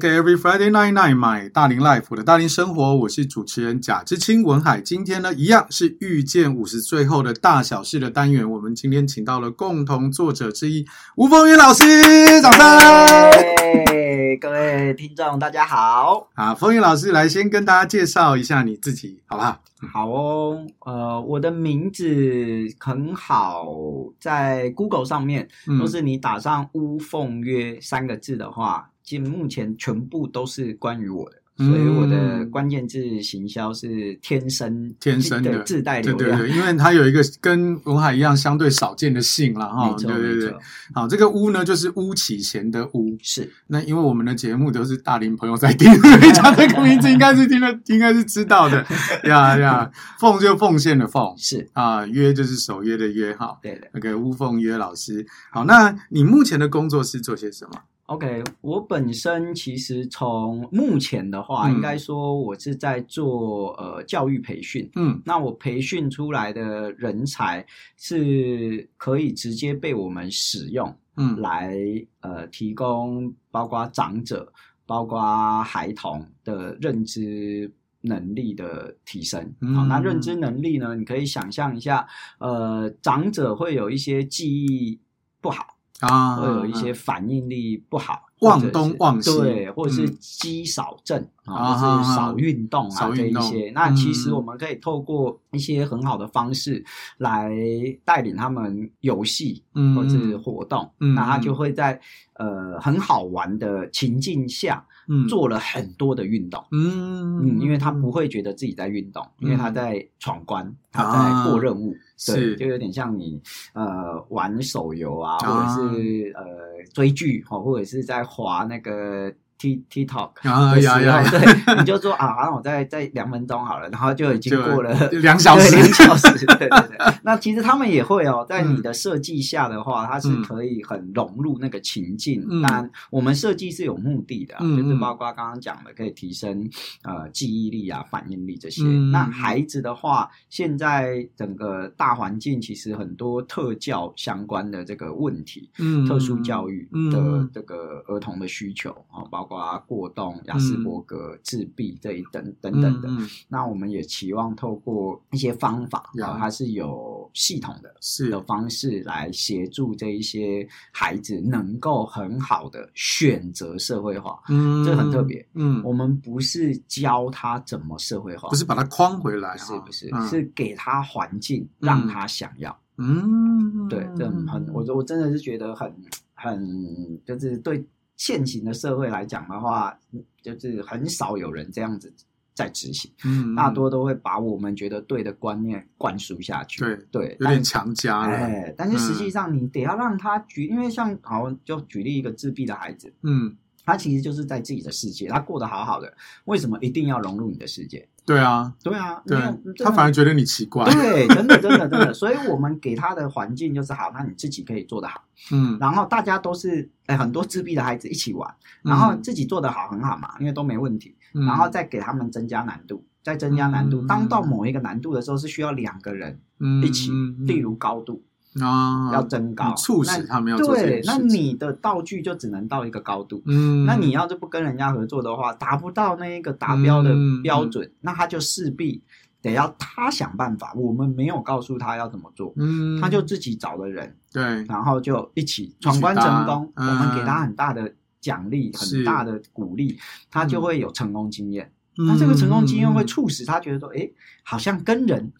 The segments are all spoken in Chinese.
OK，Every、okay, Friday night night，买大龄 Life 我的大龄生活，我是主持人贾之清文海。今天呢，一样是遇见五十岁后的大小事的单元。我们今天请到了共同作者之一吴凤云老师，掌声！嘿，各位听众大家好。啊，凤云老师来先跟大家介绍一下你自己，好不好？好哦，呃，我的名字很好，在 Google 上面，若、嗯、是你打上乌凤约三个字的话。目前全部都是关于我的，嗯、所以我的关键字行销是天生天生的自带流量，对对对，因为它有一个跟文海一样相对少见的姓了哈，对对对。好，这个乌呢就是巫启贤的巫，是。那因为我们的节目都是大龄朋友在听，所以讲这个名字应该是听了，应该是知道的 呀呀。奉就奉献的奉，是啊，约就是守约的约哈，对的。那个巫凤约老师，好，那你目前的工作是做些什么？OK，我本身其实从目前的话，嗯、应该说我是在做呃教育培训。嗯，那我培训出来的人才是可以直接被我们使用，嗯，来呃提供包括长者、包括孩童的认知能力的提升。嗯，好，那认知能力呢，你可以想象一下，呃，长者会有一些记忆不好。啊，会有一些反应力不好，忘东忘西，对，或者是肌少症啊，或是少运动啊这一些。那其实我们可以透过一些很好的方式来带领他们游戏或者是活动，那他就会在呃很好玩的情境下。做了很多的运动，嗯嗯，因为他不会觉得自己在运动，因为他在闯关，他在过任务，对，就有点像你呃玩手游啊，或者是呃追剧哈，或者是在滑那个。T T Talk 啊呀呀，对，你就说啊，那我再再两分钟好了，然后就已经过了两小时，两小时，对对对。那其实他们也会哦，在你的设计下的话，它是可以很融入那个情境。但我们设计是有目的的，就是包括刚刚讲的，可以提升呃记忆力啊、反应力这些。那孩子的话，现在整个大环境其实很多特教相关的这个问题，嗯，特殊教育的这个儿童的需求啊，包括。过动、亚斯伯格、自闭这一等等等的，那我们也期望透过一些方法，然后它是有系统的，是的方式来协助这一些孩子能够很好的选择社会化。嗯，这很特别。嗯，我们不是教他怎么社会化，不是把他框回来，是不是？嗯、是给他环境，让他想要。嗯，对，这很，我我真的是觉得很很，就是对。现行的社会来讲的话，就是很少有人这样子在执行，嗯，大多都会把我们觉得对的观念灌输下去，对对，有点强加了。哎，但是实际上你得要让他举，因为像好就举例一个自闭的孩子，嗯，他其实就是在自己的世界，他过得好好的，为什么一定要融入你的世界？对啊，对啊，对，他反而觉得你奇怪。对，真的，真的，真的。所以我们给他的环境就是好，那你自己可以做得好。嗯，然后大家都是哎，很多自闭的孩子一起玩，然后自己做得好很好嘛，因为都没问题。然后再给他们增加难度，再增加难度。当到某一个难度的时候，是需要两个人一起，例如高度。啊，要增高，促使他们要做。对，那你的道具就只能到一个高度。嗯，那你要是不跟人家合作的话，达不到那一个达标的标准，那他就势必得要他想办法。我们没有告诉他要怎么做，嗯，他就自己找的人，对，然后就一起闯关成功。我们给他很大的奖励，很大的鼓励，他就会有成功经验。那这个成功经验会促使他觉得说，哎，好像跟人。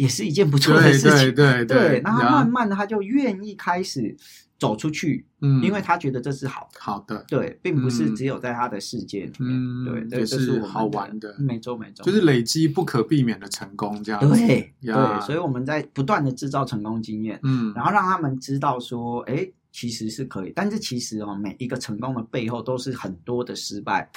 也是一件不错的事情，对对对，对，然后慢慢的他就愿意开始走出去，嗯，因为他觉得这是好。的，好的，对，并不是只有在他的世界里面，对，这是好玩的，没错没错，就是累积不可避免的成功这样，对对，所以我们在不断的制造成功经验，嗯，然后让他们知道说，哎，其实是可以，但是其实哦，每一个成功的背后都是很多的失败。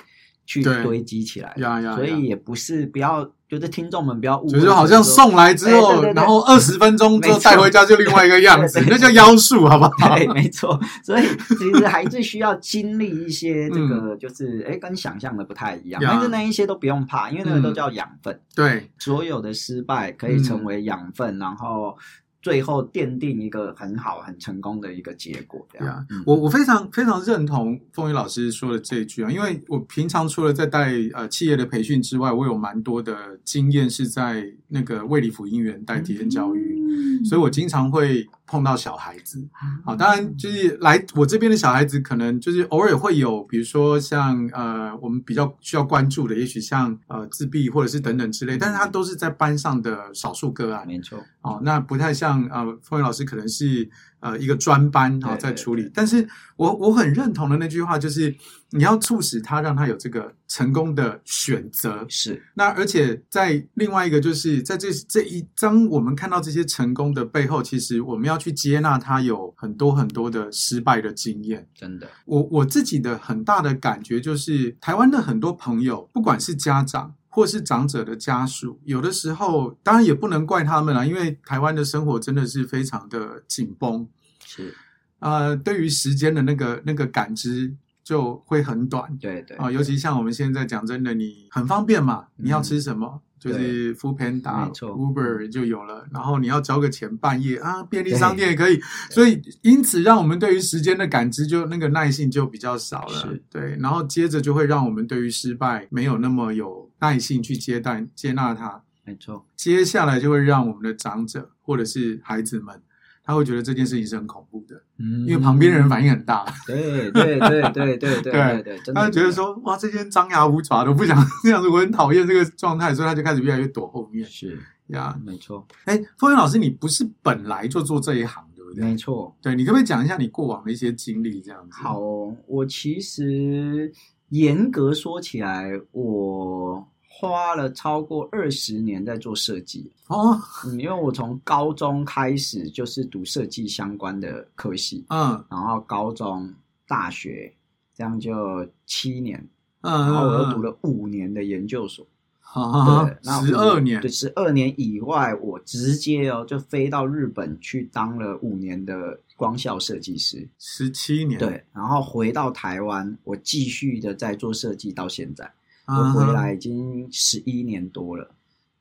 去堆积起来，所以也不是不要，就是听众们不要误会，就是好像送来之后，然后二十 分钟之后带回家就另外一个样子，那叫妖术，好不好？对，没错。所以其实还是需要经历一些 这个，就是哎，跟想象的不太一样。但是那一些都不用怕，因为那个都叫养分。对，所有的失败可以成为养分，然后。最后奠定一个很好、很成功的一个结果。这样，啊嗯、我我非常非常认同凤仪老师说的这一句啊，因为我平常除了在带呃企业的培训之外，我有蛮多的经验是在那个卫理辅英园带体验教育，嗯、所以我经常会碰到小孩子。好、嗯，当然就是来我这边的小孩子，可能就是偶尔会有，比如说像呃我们比较需要关注的，也许像呃自闭或者是等等之类，但是他都是在班上的少数个案，没错。哦，那不太像。呃，凤云老师可能是呃一个专班啊在处理，但是我我很认同的那句话就是，你要促使他让他有这个成功的选择。是，那而且在另外一个就是在这这一章，我们看到这些成功的背后，其实我们要去接纳他有很多很多的失败的经验。真的，我我自己的很大的感觉就是，台湾的很多朋友，不管是家长。或是长者的家属，有的时候当然也不能怪他们啦，因为台湾的生活真的是非常的紧绷，是呃，对于时间的那个那个感知就会很短，对对啊、呃，尤其像我们现在讲真的，你很方便嘛，你要吃什么？嗯就是 Foodpanda、Uber 就有了，然后你要交个钱，半夜啊，便利商店也可以，所以因此让我们对于时间的感知就那个耐性就比较少了，对，然后接着就会让我们对于失败没有那么有耐性去接待接纳它，没错，接下来就会让我们的长者或者是孩子们。他会觉得这件事情是很恐怖的，嗯，因为旁边人反应很大，对对对对对对对对，他就觉得说，哇，这些人张牙舞爪都不想 这样子，我很讨厌这个状态，所以他就开始越来越躲后面，是呀，没错。哎，风云老师，你不是本来就做这一行，对不对？没错，对，你可不可以讲一下你过往的一些经历，这样子？好，我其实严格说起来，我。花了超过二十年在做设计。哦，嗯因为我从高中开始就是读设计相关的科系，嗯，然后高中、大学这样就七年，嗯，然后我又读了五年的研究所，啊，十二年，对，十二年以外，我直接哦就飞到日本去当了五年的光效设计师，十七年，对，然后回到台湾，我继续的在做设计到现在。我回来已经十一年多了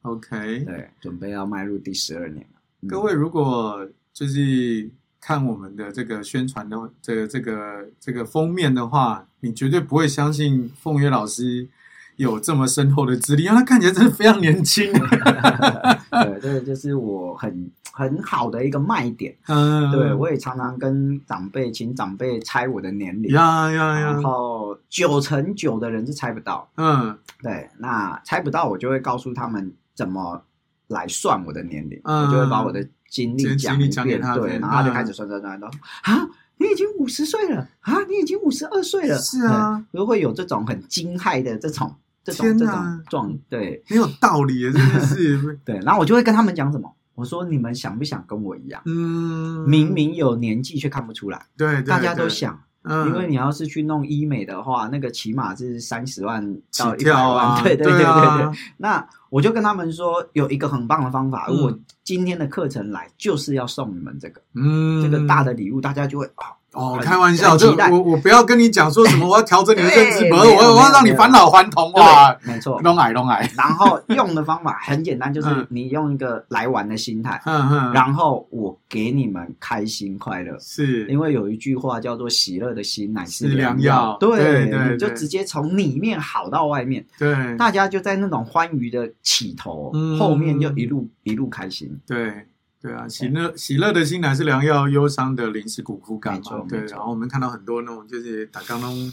，OK，对，准备要迈入第十二年了。嗯、各位如果就是看我们的这个宣传的这个这个这个封面的话，你绝对不会相信凤月老师有这么深厚的资历，因为他看起来真的非常年轻。对，这个就是我很很好的一个卖点。嗯，对，我也常常跟长辈请长辈猜我的年龄。呀呀呀！然后九成九的人是猜不到。嗯，对，那猜不到，我就会告诉他们怎么来算我的年龄。嗯，我就会把我的经历讲一遍。对，然后他就开始算算算，说啊。你已经五十岁了啊！你已经五十二岁了。是啊，都会有这种很惊骇的这种这种这种状，对，很有道理，真的是。对，然后我就会跟他们讲什么？我说你们想不想跟我一样？嗯，明明有年纪却看不出来。对，大家都想。嗯，因为你要是去弄医美的话，那个起码是三十万到一百万。对对对对对。那我就跟他们说，有一个很棒的方法，如果今天的课程来就是要送你们这个，嗯，这个大的礼物，大家就会啊。哦，开玩笑，就我我不要跟你讲说什么，我要调整你的认知，我我要让你返老还童哇，没错，弄矮弄矮。然后用的方法很简单，就是你用一个来玩的心态，嗯嗯，然后我给你们开心快乐，是。因为有一句话叫做“喜乐的心乃是良药”，对对，就直接从里面好到外面，对，大家就在那种欢愉的起头，后面就一路一路开心，对。对啊，喜乐喜乐的心乃是良药，忧伤的灵是苦苦感嘛。对，然后我们看到很多那种就是打刚拢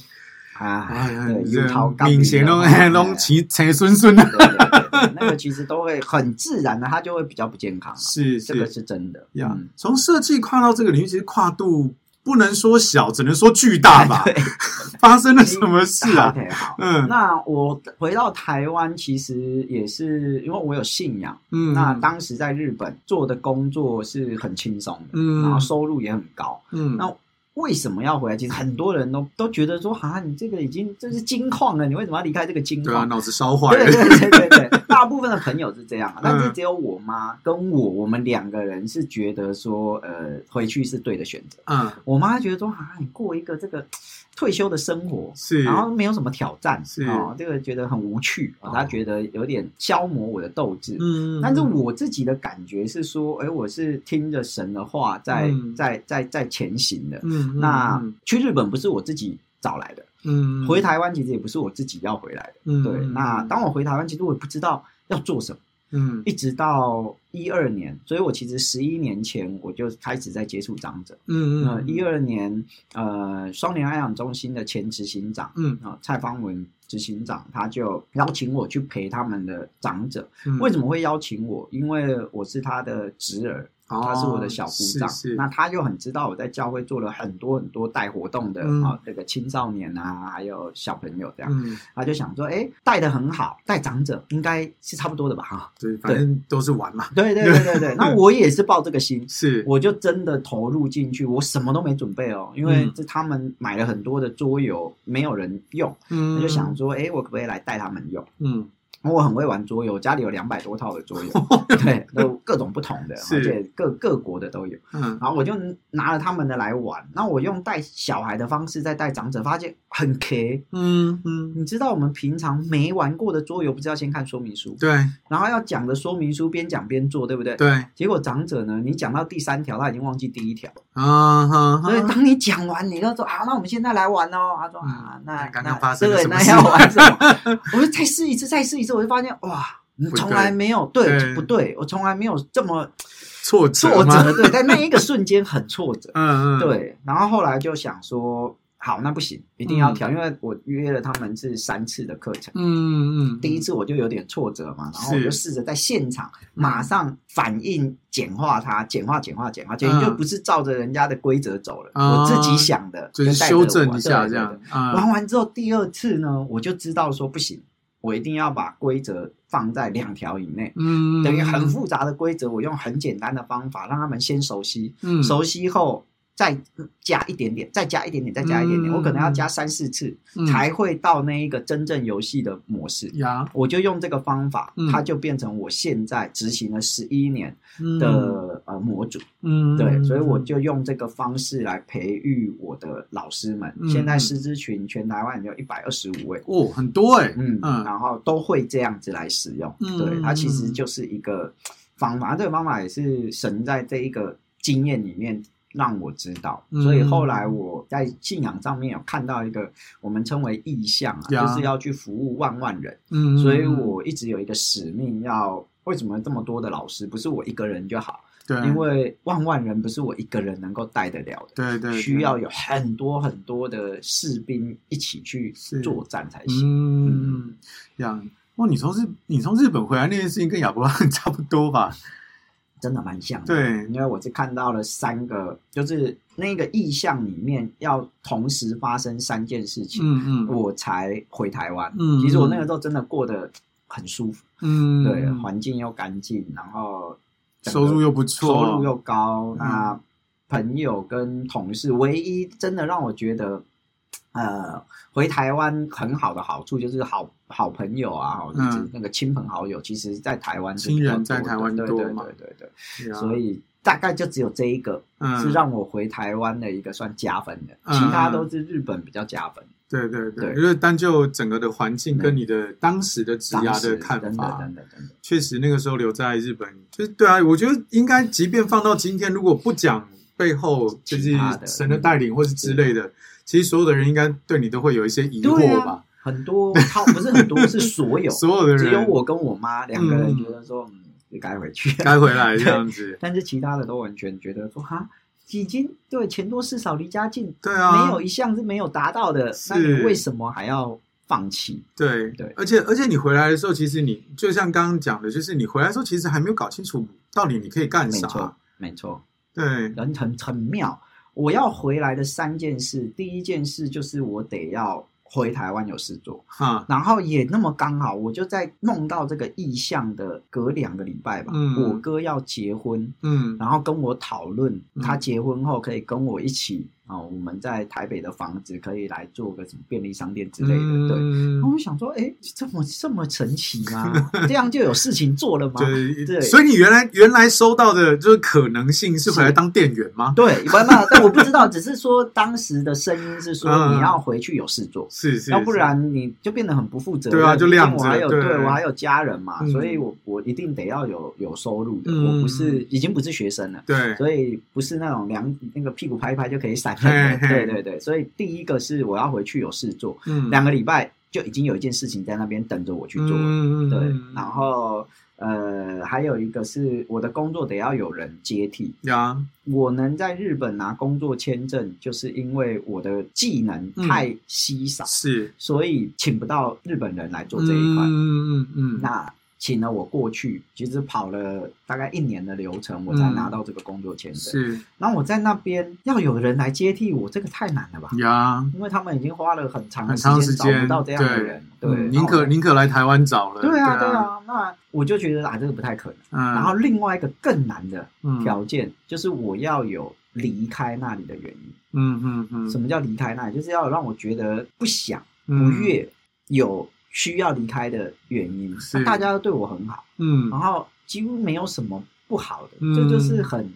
啊，这明显拢拢齐齐顺顺的，那个其实都会很自然的，它就会比较不健康。是，这个是真的。呀，从设计跨到这个领域，其实跨度。不能说小，只能说巨大吧。对，发生了什么事啊嗯，那我回到台湾，其实也是因为我有信仰。嗯，那当时在日本做的工作是很轻松的，嗯，然后收入也很高，嗯，那为什么要回来？其实很多人都都觉得说，啊，你这个已经这是金矿了，你为什么要离开这个金矿？对啊，脑子烧坏了。对对对对对，大大部分的朋友是这样，但是只有我妈跟我，我们两个人是觉得说，呃，回去是对的选择。嗯，我妈觉得说，啊，你过一个这个退休的生活，是，然后没有什么挑战，是啊，这个觉得很无趣啊，她觉得有点消磨我的斗志。嗯，但是我自己的感觉是说，哎，我是听着神的话在在在在前行的。嗯，那去日本不是我自己找来的。嗯，回台湾其实也不是我自己要回来的。嗯，对。那当我回台湾，其实我也不知道要做什么。嗯，一直到一二年，所以我其实十一年前我就开始在接触长者。嗯嗯。一二年，呃，双联安养中心的前执行长，嗯啊，蔡方文执行长，他就邀请我去陪他们的长者。嗯，为什么会邀请我？因为我是他的侄儿。他是我的小姑丈，那他就很知道我在教会做了很多很多带活动的啊，这个青少年啊，还有小朋友这样，他就想说，哎，带的很好，带长者应该是差不多的吧？哈，对，反正都是玩嘛。对对对对对，那我也是抱这个心，是，我就真的投入进去，我什么都没准备哦，因为这他们买了很多的桌游，没有人用，嗯，我就想说，哎，我可不可以来带他们用？嗯。我很会玩桌游，家里有两百多套的桌游，对，都各种不同的，而且各各国的都有。嗯，然后我就拿了他们的来玩。那我用带小孩的方式在带长者，发现很 K。嗯嗯，你知道我们平常没玩过的桌游，不是要先看说明书？对。然后要讲的说明书边讲边做，对不对？对。结果长者呢，你讲到第三条，他已经忘记第一条。啊哈。所以当你讲完，你就说啊，那我们现在来玩哦。他说啊，那刚刚发生了什么？那要玩什么？我说再试一次，再试一次。我就发现哇，从来没有对，对。不对？我从来没有这么挫折挫折，对，在那一个瞬间很挫折，嗯嗯，对。然后后来就想说，好，那不行，一定要调，嗯、因为我约了他们是三次的课程，嗯嗯，第一次我就有点挫折嘛，然后我就试着在现场马上反应简化它，简化简化简化，就不是照着人家的规则走了，嗯、我自己想的，就是修正一下这样。嗯、玩完之后，第二次呢，我就知道说不行。我一定要把规则放在两条以内，嗯，等于很复杂的规则，我用很简单的方法让他们先熟悉，嗯，熟悉后。再加一点点，再加一点点，再加一点点，我可能要加三四次才会到那一个真正游戏的模式。呀，我就用这个方法，它就变成我现在执行了十一年的呃模组。嗯，对，所以我就用这个方式来培育我的老师们。现在师资群全台湾有一百二十五位哦，很多哎，嗯嗯，然后都会这样子来使用。对，它其实就是一个方法，这个方法也是神在这一个经验里面。让我知道，所以后来我在信仰上面有看到一个我们称为意象啊，就是要去服务万万人。嗯，所以我一直有一个使命，要为什么这么多的老师不是我一个人就好？对，因为万万人不是我一个人能够带得了的。对对，需要有很多很多的士兵一起去作战才行。嗯，这样哇，你从日你从日本回来那件事情跟亚伯拉罕 差不多吧？真的蛮像的，对，因为我是看到了三个，就是那个意象里面要同时发生三件事情，嗯嗯，我才回台湾。嗯，其实我那个时候真的过得很舒服，嗯，对，环境又干净，然后收入又不错，收入又高，那朋友跟同事，唯一真的让我觉得。呃，回台湾很好的好处就是好好朋友啊，嗯，那个亲朋好友，其实，在台湾亲人在台湾多嘛，对对对对，所以大概就只有这一个是让我回台湾的一个算加分的，其他都是日本比较加分。对对对，因为单就整个的环境跟你的当时的职涯的看法，确实那个时候留在日本，就对啊，我觉得应该，即便放到今天，如果不讲背后就是神的带领或是之类的。其实所有的人应该对你都会有一些疑惑吧？很多，他不是很多，是所有。所有的人，只有我跟我妈两个人觉得说，嗯，你该回去，该回来这样子。但是其他的都完全觉得说，哈，已经对钱多事少离家近，对啊，没有一项是没有达到的，那你为什么还要放弃？对对，而且而且你回来的时候，其实你就像刚刚讲的，就是你回来的时候，其实还没有搞清楚到底你可以干啥。没错，没错，对，人很很妙。我要回来的三件事，第一件事就是我得要回台湾有事做，哈，然后也那么刚好，我就在弄到这个意向的隔两个礼拜吧，嗯，我哥要结婚，嗯，然后跟我讨论他结婚后可以跟我一起啊、哦，我们在台北的房子可以来做个什么便利商店之类的。嗯、对，然后我想说，哎，这么这么神奇吗？这样就有事情做了吗？对，对，所以你原来原来收到的就是可能性是回来当店员吗？对，不，那但我不知道，只是说当时的声音是说你要回去有事做，是、嗯、是，要不然你就变得很不负责任。对啊，就晾着。我还有对，对我还有家人嘛，嗯、所以我我一定得要有有收入的。嗯、我不是已经不是学生了，对，所以不是那种两那个屁股拍一拍就可以闪的。对对对，所以第一个是我要回去有事做，嗯，两个礼拜就已经有一件事情在那边等着我去做，嗯、对，然后呃还有一个是我的工作得要有人接替呀，我能在日本拿工作签证，就是因为我的技能太稀少，所以请不到日本人来做这一块，嗯嗯嗯，嗯。那。请了我过去，其实跑了大概一年的流程，我才拿到这个工作签证。是，然后我在那边要有人来接替我，这个太难了吧？呀，因为他们已经花了很长的时间找不到这样的人，对，宁可宁可来台湾找了。对啊，对啊，那我就觉得啊，这个不太可能。然后另外一个更难的条件就是我要有离开那里的原因。嗯嗯嗯，什么叫离开那里？就是要让我觉得不想、不悦、有。需要离开的原因，是。大家都对我很好，嗯，然后几乎没有什么不好的，这、嗯、就，就是很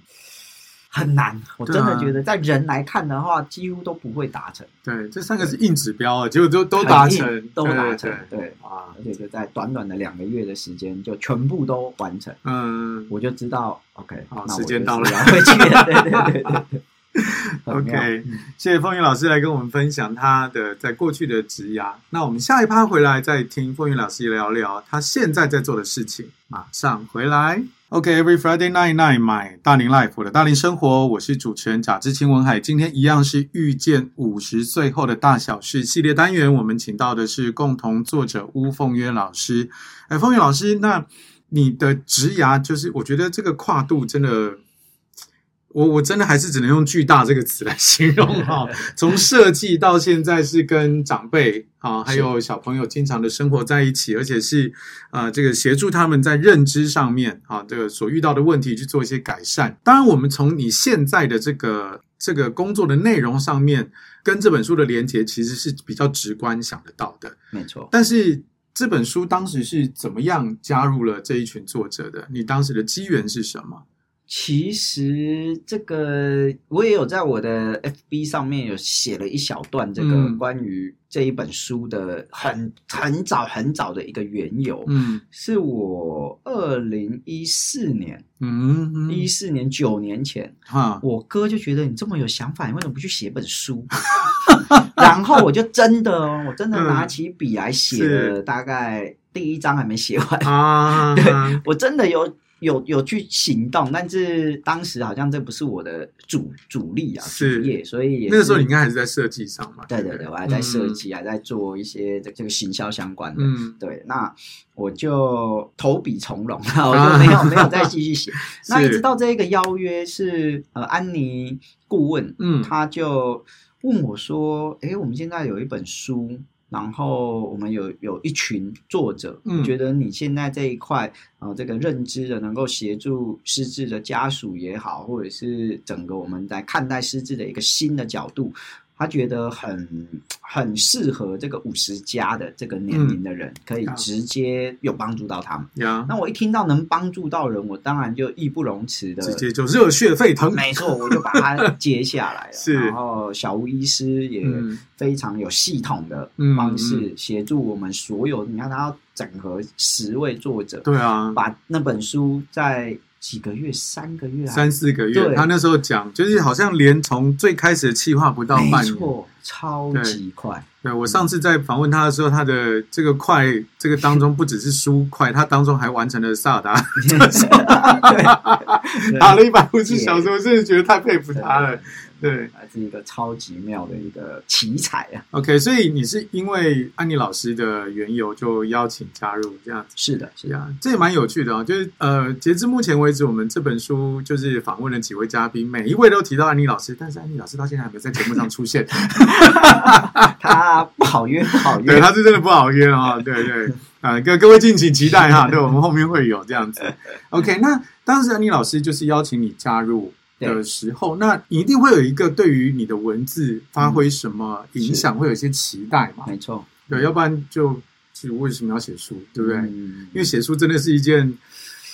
很难。我真的觉得，在人来看的话，几乎都不会达成。对，这三个是硬指标啊，结果都都达成，都达成，对啊，而且就在短短的两个月的时间，就全部都完成。嗯，我就知道，OK，好，时间到了，要回去了，对对对对对。OK，谢谢凤云老师来跟我们分享他的在过去的职涯。那我们下一趴回来再听凤云老师聊聊他现在在做的事情。马上回来。OK，Every、okay, Friday night night，买大龄 life 我的大龄生活，我是主持人贾志清文海。今天一样是遇见五十岁后的大小事系列单元，我们请到的是共同作者巫凤约老师。哎，凤云老师，那你的职涯就是，我觉得这个跨度真的。我我真的还是只能用巨大这个词来形容 哈，从设计到现在是跟长辈啊，还有小朋友经常的生活在一起，而且是呃这个协助他们在认知上面啊，这个所遇到的问题去做一些改善。当然，我们从你现在的这个这个工作的内容上面，跟这本书的连接其实是比较直观想得到的，没错。但是这本书当时是怎么样加入了这一群作者的？你当时的机缘是什么？其实这个我也有在我的 FB 上面有写了一小段这个关于这一本书的很很早很早的一个缘由，嗯，是我二零一四年，嗯，一四年九年前，哈，我哥就觉得你这么有想法，你为什么不去写本书？然后我就真的哦，我真的拿起笔来写了，大概第一章还没写完。啊，对，我真的有。有有去行动，但是当时好像这不是我的主主力啊，是主业，所以那个时候你应该还是在设计上嘛。对对对，我还在设计，嗯、还在做一些这这个行销相关的。嗯，对，那我就投笔从戎，我 就没有、啊、没有再继续写。那一直到这个邀约是呃安妮顾问，嗯，他就问我说：“哎，我们现在有一本书。”然后我们有有一群作者，嗯，觉得你现在这一块，呃，这个认知的能够协助失智的家属也好，或者是整个我们在看待失智的一个新的角度。他觉得很很适合这个五十加的这个年龄的人，可以直接有帮助到他们。嗯、那我一听到能帮助到人，我当然就义不容辞的，直接就热血沸腾。没错，我就把它接下来了。是，然后小吴医师也非常有系统的方式协助我们所有。嗯、你看，他要整合十位作者，对啊，把那本书在。几个月，三个月，三四个月。他那时候讲，就是好像连从最开始的计划不到半年，没错，超级快。对，对我上次在访问他的时候，他的这个快，这个当中不只是书快，他当中还完成了萨尔达，打了一百五十小时，我真的觉得太佩服他了。对，还是一个超级妙的一个奇才啊。OK，所以你是因为安妮老师的缘由就邀请加入这样子？是的，是啊，这也蛮有趣的啊。就是呃，截至目前为止，我们这本书就是访问了几位嘉宾，每一位都提到安妮老师，但是安妮老师到现在还没有在节目上出现。他不好约，不好约。对，他是真的不好约啊。对对啊，各各位敬请期待哈。对，我们后面会有这样子。OK，那当时安妮老师就是邀请你加入。的时候，那你一定会有一个对于你的文字发挥什么影响，会有一些期待嘛？没错，对，要不然就就为什么要写书，对不对？因为写书真的是一件，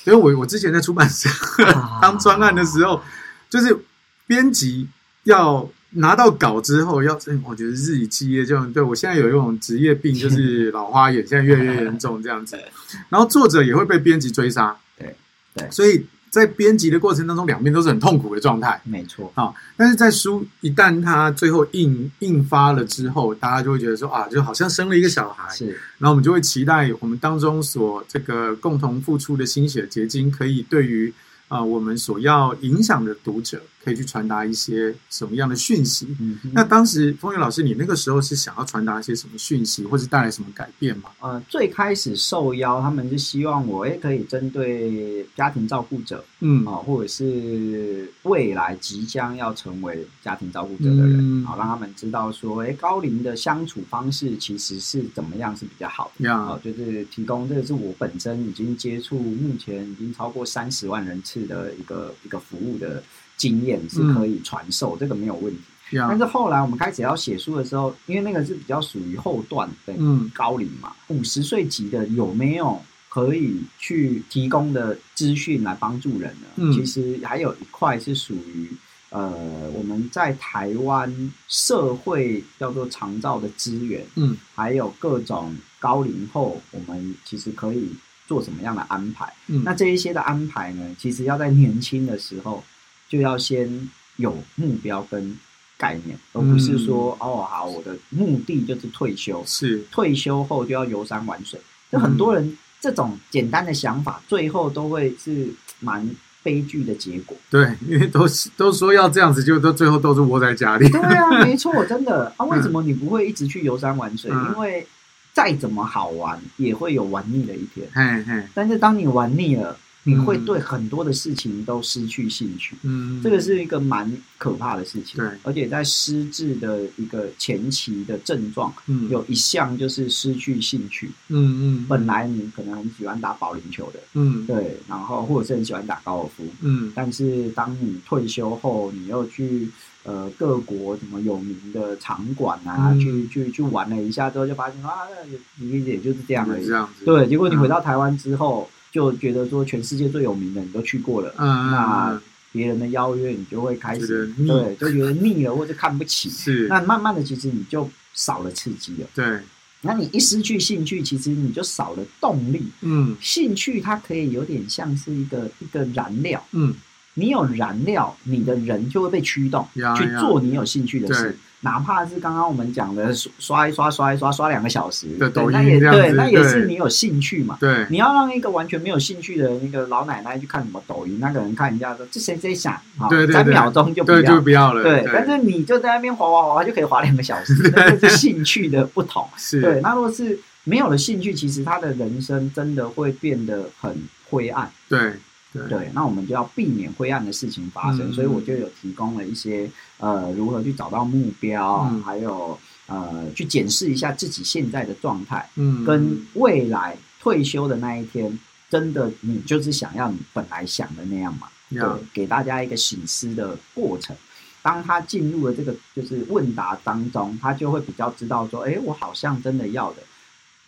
因为我我之前在出版社 当专案的时候，就是编辑要。拿到稿之后要，我觉得日以继夜，这样对我现在有一种职业病，就是老花眼，现在越来越严重这样子。然后作者也会被编辑追杀，对对，所以在编辑的过程当中，两边都是很痛苦的状态。没错啊，但是在书一旦它最后印印发了之后，大家就会觉得说啊，就好像生了一个小孩，是，然后我们就会期待我们当中所这个共同付出的心血结晶，可以对于。啊、呃，我们所要影响的读者可以去传达一些什么样的讯息？嗯，那当时风云老师，你那个时候是想要传达一些什么讯息，或是带来什么改变吗？呃，最开始受邀，他们是希望我也可以针对家庭照顾者，嗯啊、呃，或者是未来即将要成为家庭照顾者的人，好、嗯、让他们知道说，哎，高龄的相处方式其实是怎么样是比较好的，啊、呃，就是提供这个是我本身已经接触，目前已经超过三十万人次。的一个一个服务的经验是可以传授，嗯、这个没有问题。但是后来我们开始要写书的时候，因为那个是比较属于后段的高龄嘛，五十岁级的有没有可以去提供的资讯来帮助人呢？嗯、其实还有一块是属于呃我们在台湾社会叫做长照的资源，嗯，还有各种高龄后我们其实可以。做什么样的安排？嗯，那这一些的安排呢，其实要在年轻的时候就要先有目标跟概念，而不是说、嗯、哦，好，我的目的就是退休，是退休后就要游山玩水。就很多人这种简单的想法，最后都会是蛮悲剧的结果。对，因为都都说要这样子，就都最后都是窝在家里。对啊，没错，真的啊。为什么你不会一直去游山玩水？嗯、因为再怎么好玩，也会有玩腻的一天。嘿嘿。但是当你玩腻了，你会对很多的事情都失去兴趣。嗯，这个是一个蛮可怕的事情。对，而且在失智的一个前期的症状，嗯，有一项就是失去兴趣。嗯嗯。本来你可能很喜欢打保龄球的，嗯，对，然后或者是很喜欢打高尔夫，嗯，但是当你退休后，你又去。呃，各国什么有名的场馆啊，嗯、去去去玩了一下之后，就发现啊，也也就是这样而已。这样子。对，结果你回到台湾之后，嗯、就觉得说全世界最有名的你都去过了，嗯，那别人的邀约你就会开始对，就觉得腻了或者看不起。是。那慢慢的，其实你就少了刺激了。对。那你一失去兴趣，其实你就少了动力。嗯。兴趣它可以有点像是一个一个燃料。嗯。你有燃料，你的人就会被驱动去做你有兴趣的事，哪怕是刚刚我们讲的刷一刷、刷一刷、刷两个小时，对，那也对，那也是你有兴趣嘛。对，你要让一个完全没有兴趣的那个老奶奶去看什么抖音，那个人看人家说这谁谁想，啊，三秒钟就不要，就不要了。对，但是你就在那边滑滑滑，就可以滑两个小时，兴趣的不同。是，对，那如果是没有了兴趣，其实他的人生真的会变得很灰暗。对。对，对，那我们就要避免灰暗的事情发生，嗯、所以我就有提供了一些呃，如何去找到目标，嗯、还有呃，去检视一下自己现在的状态，嗯，跟未来退休的那一天，真的你就是想要你本来想的那样嘛？嗯、对，给大家一个醒思的过程。当他进入了这个就是问答当中，他就会比较知道说，哎，我好像真的要的。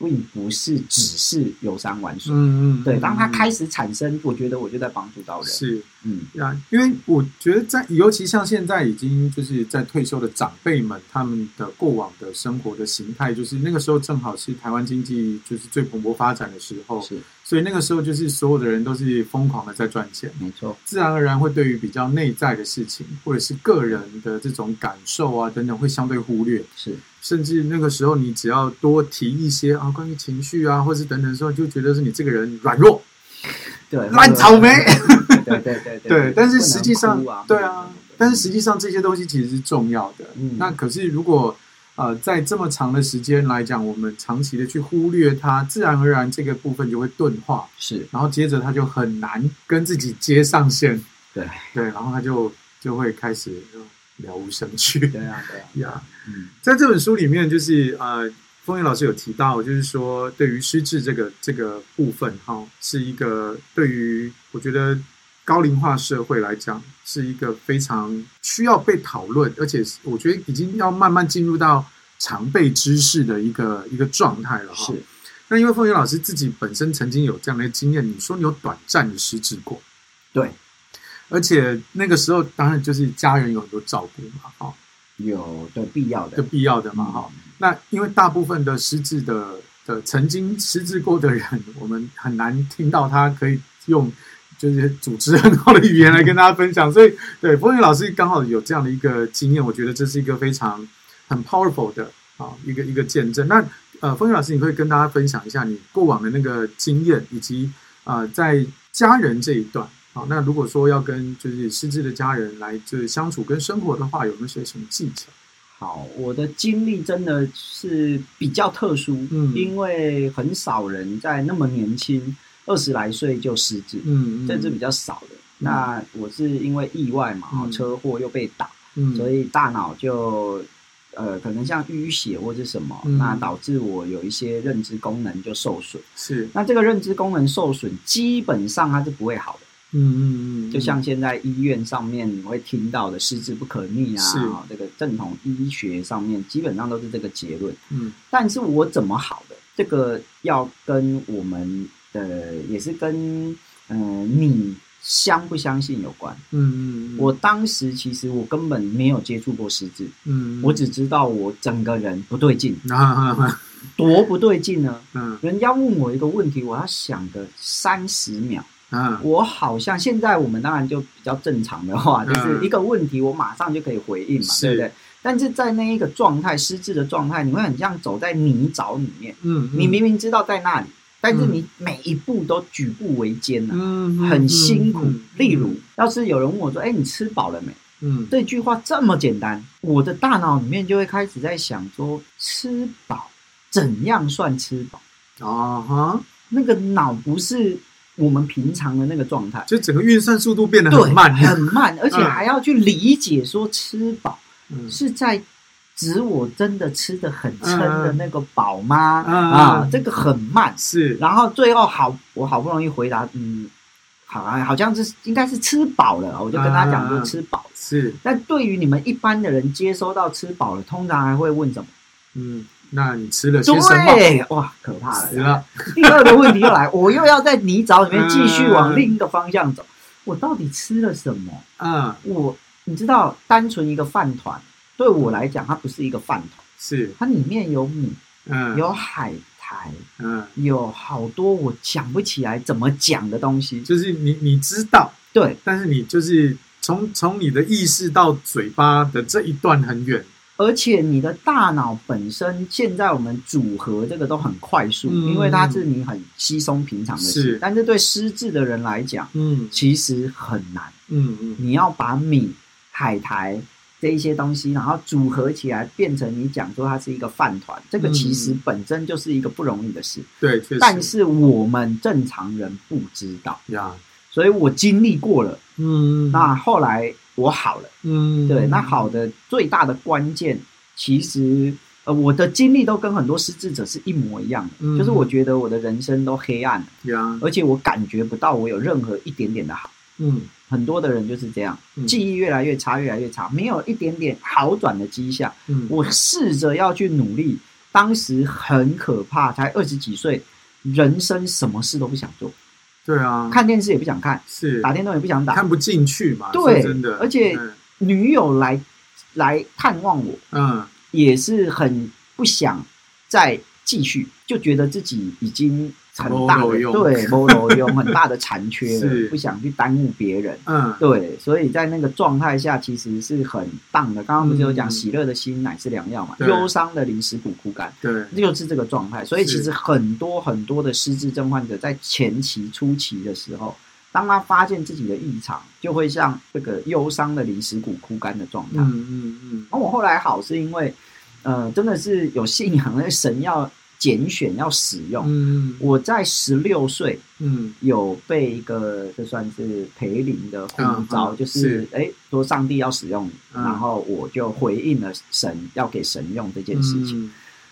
并不是只是游山玩水，嗯嗯，对。当他开始产生，我觉得我就在帮助到人，是，嗯，啊，因为我觉得在，尤其像现在已经就是在退休的长辈们，他们的过往的生活的形态，就是那个时候正好是台湾经济就是最蓬勃发展的时候，是。所以那个时候，就是所有的人都是疯狂的在赚钱，没错。自然而然会对于比较内在的事情，或者是个人的这种感受啊等等，会相对忽略。是，甚至那个时候，你只要多提一些啊，关于情绪啊，或是等等的时候，就觉得是你这个人软弱，对，烂草莓。对对对对。但是实际上，对啊，但是实际上这些东西其实是重要的。嗯。那可是如果。呃，在这么长的时间来讲，我们长期的去忽略它，自然而然这个部分就会钝化。是，然后接着他就很难跟自己接上线。对对，然后他就就会开始了无生趣。对啊对啊呀，嗯，在这本书里面，就是呃，风云老师有提到，就是说对于失智这个这个部分，哈，是一个对于我觉得高龄化社会来讲，是一个非常需要被讨论，而且我觉得已经要慢慢进入到常备知识的一个一个状态了。是。那因为凤云老师自己本身曾经有这样的经验，你说你有短暂的失智过，对，而且那个时候当然就是家人有很多照顾嘛，哈，有的必要的，的必要的嘛，哈、嗯。那因为大部分的失智的的曾经失智过的人，我们很难听到他可以用就是组织很好的语言来跟大家分享，所以对凤玉老师刚好有这样的一个经验，我觉得这是一个非常很 powerful 的啊一个一个见证。那呃，风云老师，你会跟大家分享一下你过往的那个经验，以及呃，在家人这一段。好，那如果说要跟就是失智的家人来就是相处跟生活的话，有没有些什么技巧？好，我的经历真的是比较特殊，嗯，因为很少人在那么年轻，二十来岁就失智，嗯，这是比较少的。嗯、那我是因为意外嘛，嗯、车祸又被打，嗯，所以大脑就。呃，可能像淤血或者什么，嗯，那导致我有一些认知功能就受损。是，那这个认知功能受损，基本上它是不会好的。嗯嗯嗯，就像现在医院上面你会听到的“失智不可逆”啊，这个正统医学上面基本上都是这个结论。嗯，但是我怎么好的？这个要跟我们的也是跟嗯、呃、你。相不相信有关？嗯嗯，我当时其实我根本没有接触过失智，嗯，我只知道我整个人不对劲，啊，多不对劲呢？嗯，人家问我一个问题，我要想个三十秒，嗯，我好像现在我们当然就比较正常的话，就是一个问题，我马上就可以回应嘛，对不对？但是在那一个状态，失智的状态，你会很像走在泥沼里面，嗯，你明明知道在那里。但是你每一步都举步维艰呐，嗯，很辛苦。例如，要是有人问我说：“哎、欸，你吃饱了没？”嗯，这句话这么简单，我的大脑里面就会开始在想说：吃饱怎样算吃饱？啊哈，那个脑不是我们平常的那个状态，就整个运算速度变得很慢，很慢，而且还要去理解说吃饱是在。指我真的吃的很撑的那个饱吗？嗯、啊，这个很慢。是，然后最后好，我好不容易回答，嗯，好啊，好像是应该是吃饱了，我就跟他讲说吃饱。是，但对于你们一般的人接收到吃饱了，通常还会问什么？嗯，那你吃了些什么？对，哇，可怕了。了第二个问题又来，我又要在泥沼里面继续往另一个方向走，我到底吃了什么？嗯，我你知道，单纯一个饭团。对我来讲，它不是一个饭团，是。它里面有米，嗯，有海苔，嗯，有好多我想不起来怎么讲的东西。就是你你知道，对，但是你就是从从你的意识到嘴巴的这一段很远，而且你的大脑本身现在我们组合这个都很快速，嗯，因为它是你很稀松平常的事，是，但是对失智的人来讲，嗯，其实很难，嗯嗯，你要把米、海苔。这一些东西，然后组合起来变成你讲说它是一个饭团，这个其实本身就是一个不容易的事。对，确实。但是我们正常人不知道呀，所以我经历过了。嗯，那后来我好了。嗯，对，那好的最大的关键，其实呃，我的经历都跟很多失智者是一模一样的，嗯，就是我觉得我的人生都黑暗了，呀，而且我感觉不到我有任何一点点的好。嗯。很多的人就是这样，记忆越来越差，越来越差，没有一点点好转的迹象。嗯，我试着要去努力，当时很可怕，才二十几岁，人生什么事都不想做。对啊，看电视也不想看，是打电动也不想打，看不进去嘛。对，真的。而且女友来来探望我，嗯，也是很不想再继续，就觉得自己已经。很大的对，没有用，很大的残缺，不想去耽误别人。嗯，对，所以在那个状态下，其实是很棒的。刚刚不是有讲，喜乐的心乃是良药嘛，忧伤的灵使骨枯干。对，就是这个状态。所以其实很多很多的失智症患者在前期初期的时候，当他发现自己的异常，就会像这个忧伤的灵使骨枯干的状态。嗯嗯嗯。而我后来好，是因为呃，真的是有信仰，那神要。拣选要使用，嗯，我在十六岁，嗯，有被一个这算是培灵的呼召，嗯、就是哎，说上帝要使用你，嗯，然后我就回应了神要给神用这件事情，嗯。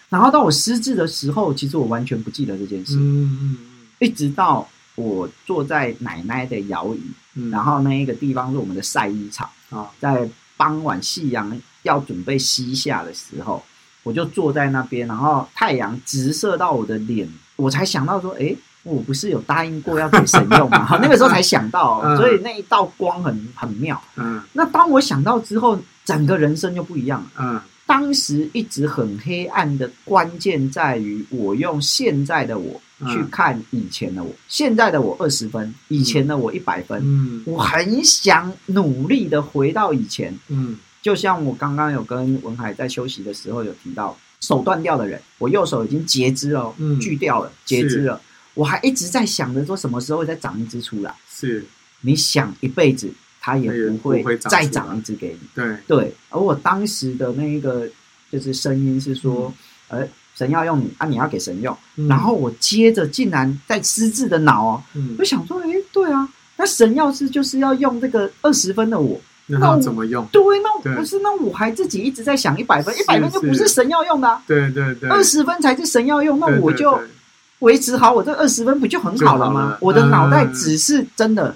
然后到我失智的时候，其实我完全不记得这件事，嗯嗯，一直到我坐在奶奶的摇椅，嗯、然后那一个地方是我们的晒衣场啊，在傍晚夕阳要准备西下的时候，我就坐在那边，然后太阳直射到我的脸，我才想到说，哎。我不是有答应过要给神用吗？那个时候才想到，嗯、所以那一道光很很妙。嗯，那当我想到之后，整个人生就不一样了。嗯，当时一直很黑暗的关键在于，我用现在的我去看以前的我。嗯、现在的我二十分，以前的我一百分。嗯，我很想努力的回到以前。嗯，就像我刚刚有跟文海在休息的时候有提到，手断掉的人，我右手已经截肢了，嗯，锯掉了，截肢了。我还一直在想着说，什么时候会再长一只出来？是，你想一辈子，它也不会再长一只给你。对对。而我当时的那一个就是声音是说，呃、嗯，神要用你啊，你要给神用。嗯、然后我接着竟然在私自的脑哦，嗯、我想说，哎，对啊，那神要是就是要用这个二十分的我，那我怎么用？对，那不是，那我还自己一直在想一百分，一百分就不是神要用的、啊。对对对，二十分才是神要用，那我就。维持好我这二十分不就很好了吗？了我的脑袋只是真的，嗯、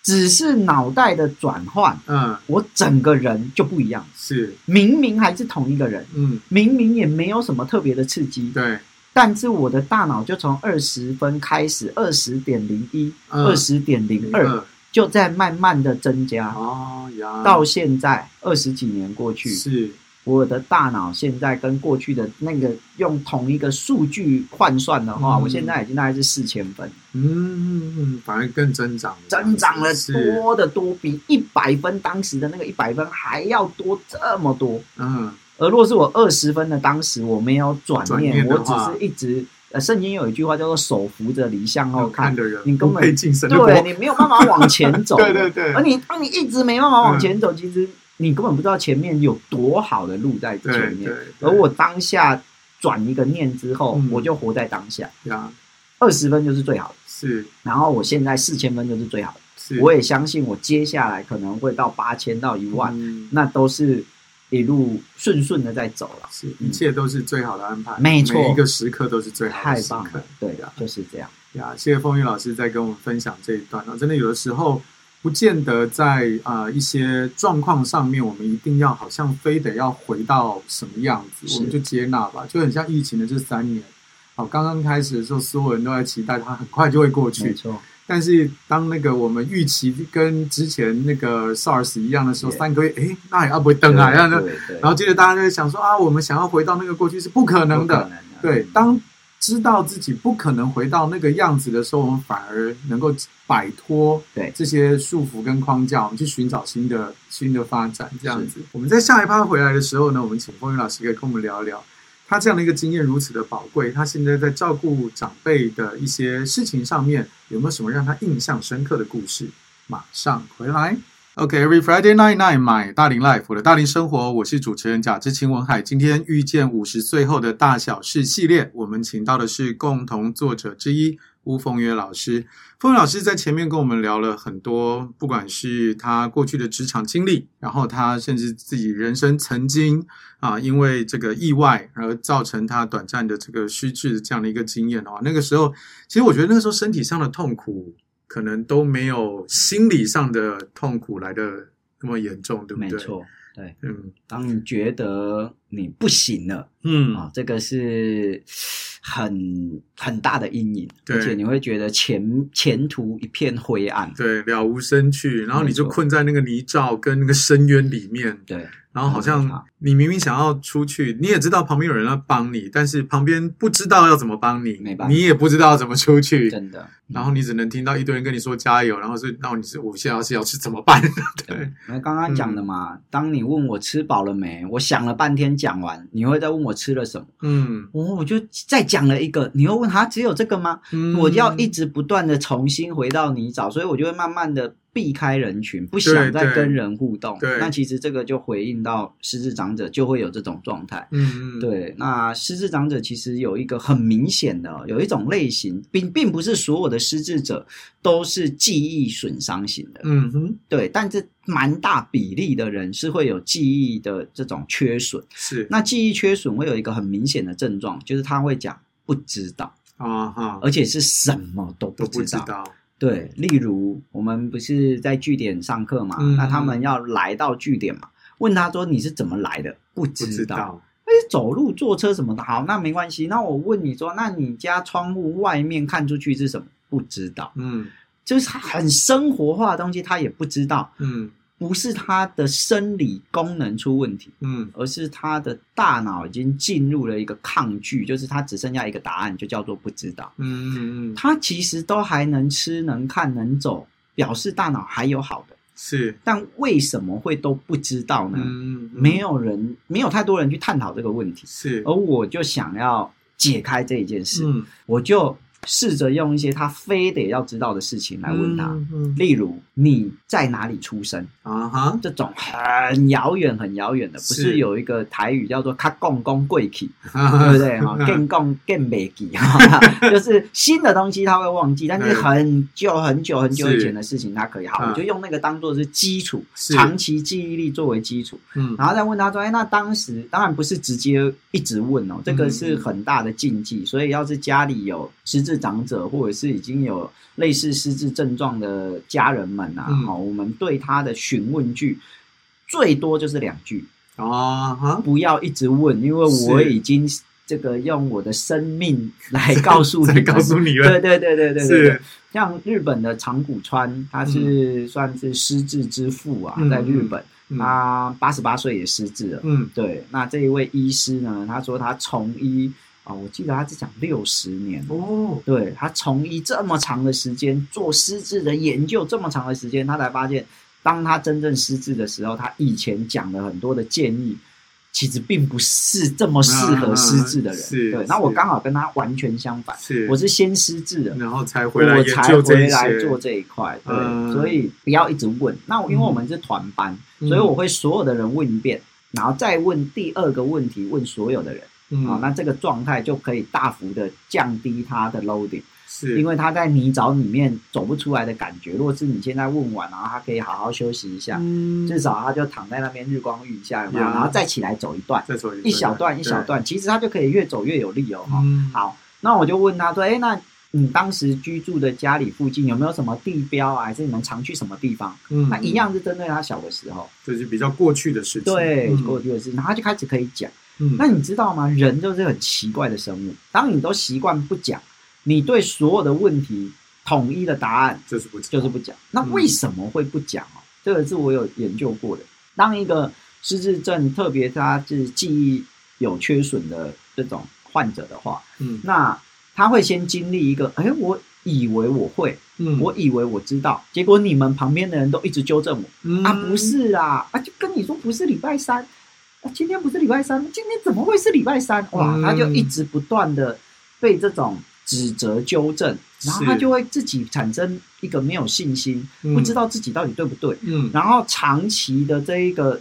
只是脑袋的转换，嗯，我整个人就不一样。是，明明还是同一个人，嗯，明明也没有什么特别的刺激，对，但是我的大脑就从二十分开始，二十点零一，二十点零二，就在慢慢的增加。哦呀，到现在二十几年过去，是。我的大脑现在跟过去的那个用同一个数据换算的话，嗯、我现在已经大概是四千分。嗯嗯，反而更增长，增长了多的多，比一百分当时的那个一百分还要多这么多。嗯，而若是我二十分的当时，我没有转念，念我只是一直呃，圣经有一句话叫做“手扶着离向后看”的人，你根本对，你没有办法往前走。对对对，而你当你一直没办法往前走，嗯、其实。你根本不知道前面有多好的路在前面，而我当下转一个念之后，嗯、我就活在当下。二十分就是最好的，是。然后我现在四千分就是最好的，是。我也相信我接下来可能会到八千到一万，嗯、那都是一路顺顺的在走了，是，一切都是最好的安排，没错，每一个时刻都是最好的时刻，太棒了，对的，就是这样。呀，谢谢风云老师在跟我们分享这一段啊，真的有的时候。不见得在啊、呃、一些状况上面，我们一定要好像非得要回到什么样子，我们就接纳吧。就很像疫情的这三年，好，刚刚开始的时候，所有人都在期待它很快就会过去。没错。但是当那个我们预期跟之前那个 SARS 一样的时候，三个月，哎，那也要不会登啊？然后，然后接着大家就会想说啊，我们想要回到那个过去是不可能的。能的对，当。知道自己不可能回到那个样子的时候，我们反而能够摆脱对这些束缚跟框架，我们去寻找新的新的发展。这样子，我们在下一趴回来的时候呢，我们请风云老师可以跟我们聊一聊，他这样的一个经验如此的宝贵，他现在在照顾长辈的一些事情上面，有没有什么让他印象深刻的故事？马上回来。OK，Every、Friday night night，买大龄 Life，我的大龄生活，我是主持人贾志清文海。今天遇见五十岁后的大小事系列，我们请到的是共同作者之一吴凤约老师。凤约老师在前面跟我们聊了很多，不管是他过去的职场经历，然后他甚至自己人生曾经啊，因为这个意外而造成他短暂的这个失智这样的一个经验的话，那个时候其实我觉得那个时候身体上的痛苦。可能都没有心理上的痛苦来的那么严重，对不对？没错，对，嗯，当你觉得你不行了，嗯。啊，这个是很很大的阴影，对。而且你会觉得前前途一片灰暗，对，了无生趣，然后你就困在那个泥沼跟那个深渊里面，对。然后好像你明明想要出去，你也知道旁边有人要帮你，但是旁边不知道要怎么帮你，没办法，你也不知道要怎么出去，真的。然后你只能听到一堆人跟你说加油，然后是，然后你是我现在是要吃怎么办？对，那刚刚讲的嘛，嗯、当你问我吃饱了没，我想了半天讲完，你会再问我吃了什么？嗯，我我就再讲了一个，你又问他只有这个吗？嗯、我要一直不断的重新回到泥沼，所以我就会慢慢的。避开人群，不想再跟人互动。对，对，那其实这个就回应到失智长者就会有这种状态。嗯嗯，对。那失智长者其实有一个很明显的，有一种类型，并并不是所有的失智者都是记忆损伤型的。嗯哼，对。但是蛮大比例的人是会有记忆的这种缺损。是。那记忆缺损会有一个很明显的症状，就是他会讲不知道。啊哈，而且是什么都不知道。对，例如我们不是在据点上课嘛，嗯、那他们要来到据点嘛，问他说你是怎么来的？不知道。哎，走路、坐车什么的，好，那没关系。那我问你说，那你家窗户外面看出去是什么？不知道。嗯，就是很生活化的东西，他也不知道。嗯。不是他的生理功能出问题，嗯，而是他的大脑已经进入了一个抗拒，就是他只剩下一个答案，就叫做不知道。嗯嗯嗯，他其实都还能吃、能看、能走，表示大脑还有好的。是，但为什么会都不知道呢？嗯，没有人，没有太多人去探讨这个问题。是，而我就想要解开这一件事，嗯，我就。试着用一些他非得要知道的事情来问他，嗯嗯、例如你在哪里出生？啊？哈，这种很遥远、很遥远的，不是有一个台语叫做“卡公公贵气”，对不对？哈，更贡更没记，就是新的东西他会忘记，但是很久很久很久以前的事情他可以。好。我就用那个当做是基础，长期记忆力作为基础，嗯，然后再问他说：“哎，那当时当然不是直接一直问哦，这个是很大的禁忌，所以要是家里有实质。”长者或者是已经有类似失智症状的家人们啊，好、嗯，我们对他的询问句最多就是两句啊，哈。不要一直问，因为我已经这个用我的生命来 告诉你，告诉你了，对对对对对对，是。像日本的长谷川，他是算是失智之父啊，嗯、在日本，嗯、他八十八岁也失智了，嗯，对，那这一位医师呢，他说他从医。啊、哦，我记得他只讲六十年哦，对，他从医这么长的时间做失智的研究，这么长的时间，他才发现，当他真正失智的时候，他以前讲的很多的建议，其实并不是这么适合失智的人。啊、对。那我刚好跟他完全相反，是，我是先失智的，然后才回来，我才回来做这一块。对，嗯、所以不要一直问。那因为我们是团班，嗯、所以我会所有的人问一遍，然后再问第二个问题，问所有的人。嗯、哦，那这个状态就可以大幅的降低它的 loading，是因为它在泥沼里面走不出来的感觉。如果是你现在问完，然后它可以好好休息一下，嗯、至少它就躺在那边日光浴一下，有没有？然后再起来走一段，再走一,一小段一小段，其实它就可以越走越有力哦。嗯、好，那我就问他说：“哎，那你当时居住的家里附近有没有什么地标啊？还是你们常去什么地方？”嗯，那一样是针对他小的时候，就是比较过去的事情。对，嗯、过去的事情，然后他就开始可以讲。嗯，那你知道吗？人就是很奇怪的生物。当你都习惯不讲，你对所有的问题统一的答案就是不，就是不讲。那为什么会不讲哦？嗯、这个是我有研究过的。当一个失智症，特别他是记忆有缺损的这种患者的话，嗯，那他会先经历一个，哎，我以为我会，嗯，我以为我知道，结果你们旁边的人都一直纠正我，嗯、啊，不是啊，啊，就跟你说不是礼拜三。今天不是礼拜三，今天怎么会是礼拜三？哇，他就一直不断的被这种指责纠正，然后他就会自己产生一个没有信心，不知道自己到底对不对。嗯，然后长期的这一个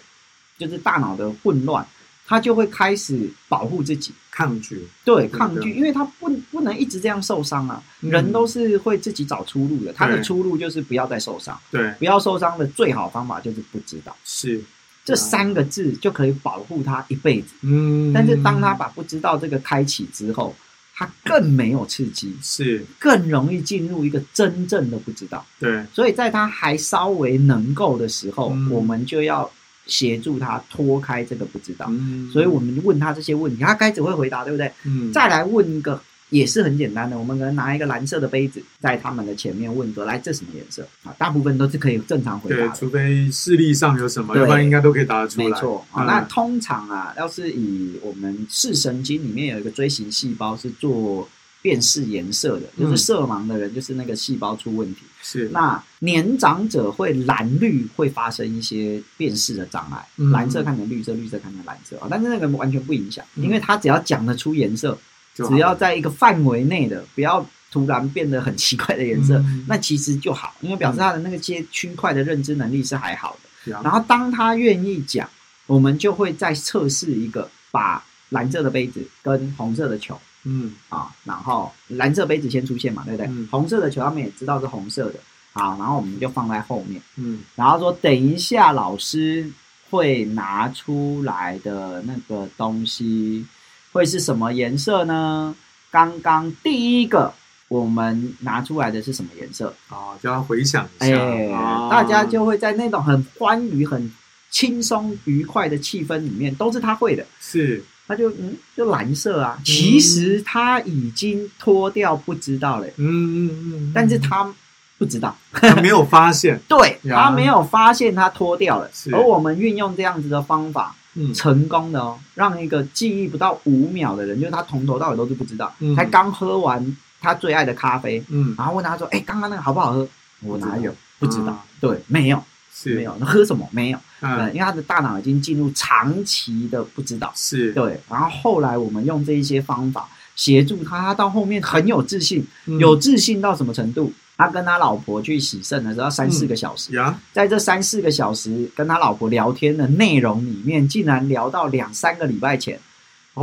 就是大脑的混乱，他就会开始保护自己，抗拒。对，抗拒，因为他不不能一直这样受伤啊。人都是会自己找出路的，他的出路就是不要再受伤。对，不要受伤的最好方法就是不知道。是。这三个字就可以保护他一辈子。嗯，但是当他把不知道这个开启之后，他更没有刺激，是更容易进入一个真正的不知道。对，所以在他还稍微能够的时候，嗯、我们就要协助他脱开这个不知道。嗯，所以我们问他这些问题，他开始会回答，对不对？嗯，再来问一个。也是很简单的，我们可能拿一个蓝色的杯子在他们的前面问说：“来，这什么颜色？”啊，大部分都是可以正常回答的。对，除非视力上有什么，对要不然应该都可以答得出来。没错啊，嗯、那通常啊，要是以我们视神经里面有一个锥形细胞是做辨识颜色的，就是色盲的人，就是那个细胞出问题。是、嗯，那年长者会蓝绿会发生一些辨识的障碍，嗯、蓝色看成绿色，绿色看成蓝色啊，但是那个完全不影响，嗯、因为他只要讲得出颜色。只要在一个范围内的，不要突然变得很奇怪的颜色，嗯、那其实就好，因为表示他的那个些区块的认知能力是还好的。嗯、然后当他愿意讲，我们就会再测试一个，把蓝色的杯子跟红色的球，嗯。啊，然后蓝色杯子先出现嘛，对不对？嗯、红色的球他们也知道是红色的，啊，然后我们就放在后面，嗯，然后说等一下老师会拿出来的那个东西。会是什么颜色呢？刚刚第一个我们拿出来的是什么颜色？哦，就要回想一下，哎哦、大家就会在那种很欢愉、很轻松、愉快的气氛里面，都是他会的。是，他就嗯，就蓝色啊。其实他已经脱掉，不知道了。嗯嗯嗯，但是他。不知道，他没有发现，对，他没有发现他脱掉了。而我们运用这样子的方法，嗯，成功的哦，让一个记忆不到五秒的人，就是他从头到尾都是不知道，才刚喝完他最爱的咖啡，嗯，然后问他说：“哎，刚刚那个好不好喝？”我哪有不知道？对，没有，是没有。那喝什么？没有，嗯，因为他的大脑已经进入长期的不知道，是对。然后后来我们用这一些方法协助他，他到后面很有自信，有自信到什么程度？他跟他老婆去洗肾的时候，三四个小时。嗯、在这三四个小时跟他老婆聊天的内容里面，竟然聊到两三个礼拜前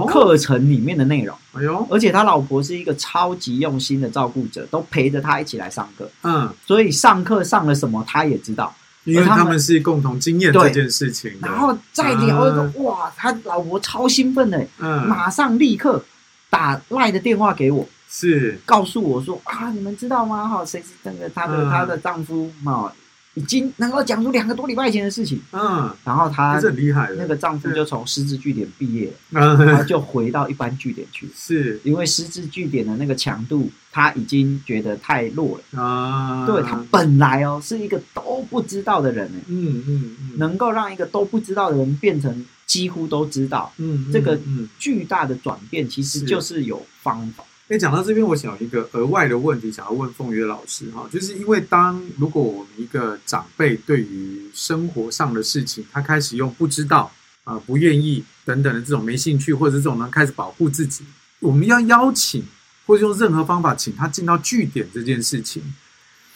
课程里面的内容。哎呦！而且他老婆是一个超级用心的照顾者，都陪着他一起来上课。嗯，所以上课上了什么，他也知道，因为他们是共同经验这件事情。然后再聊一个，嗯、哇，他老婆超兴奋的，嗯，马上立刻打赖的电话给我。是告诉我说啊，你们知道吗？哈，谁是那个她的她的丈夫嘛？已经能够讲出两个多礼拜前的事情。嗯，然后她很厉害，那个丈夫就从师资据点毕业了，然后就回到一般据点去。是因为师资据点的那个强度，他已经觉得太弱了啊。对，他本来哦是一个都不知道的人，嗯嗯，能够让一个都不知道的人变成几乎都知道，嗯，这个巨大的转变其实就是有方法。哎，讲到这边，我想有一个额外的问题，想要问凤约老师哈，就是因为当如果我们一个长辈对于生活上的事情，他开始用不知道啊、呃、不愿意等等的这种没兴趣，或者是这种呢开始保护自己，我们要邀请或者用任何方法请他进到据点这件事情，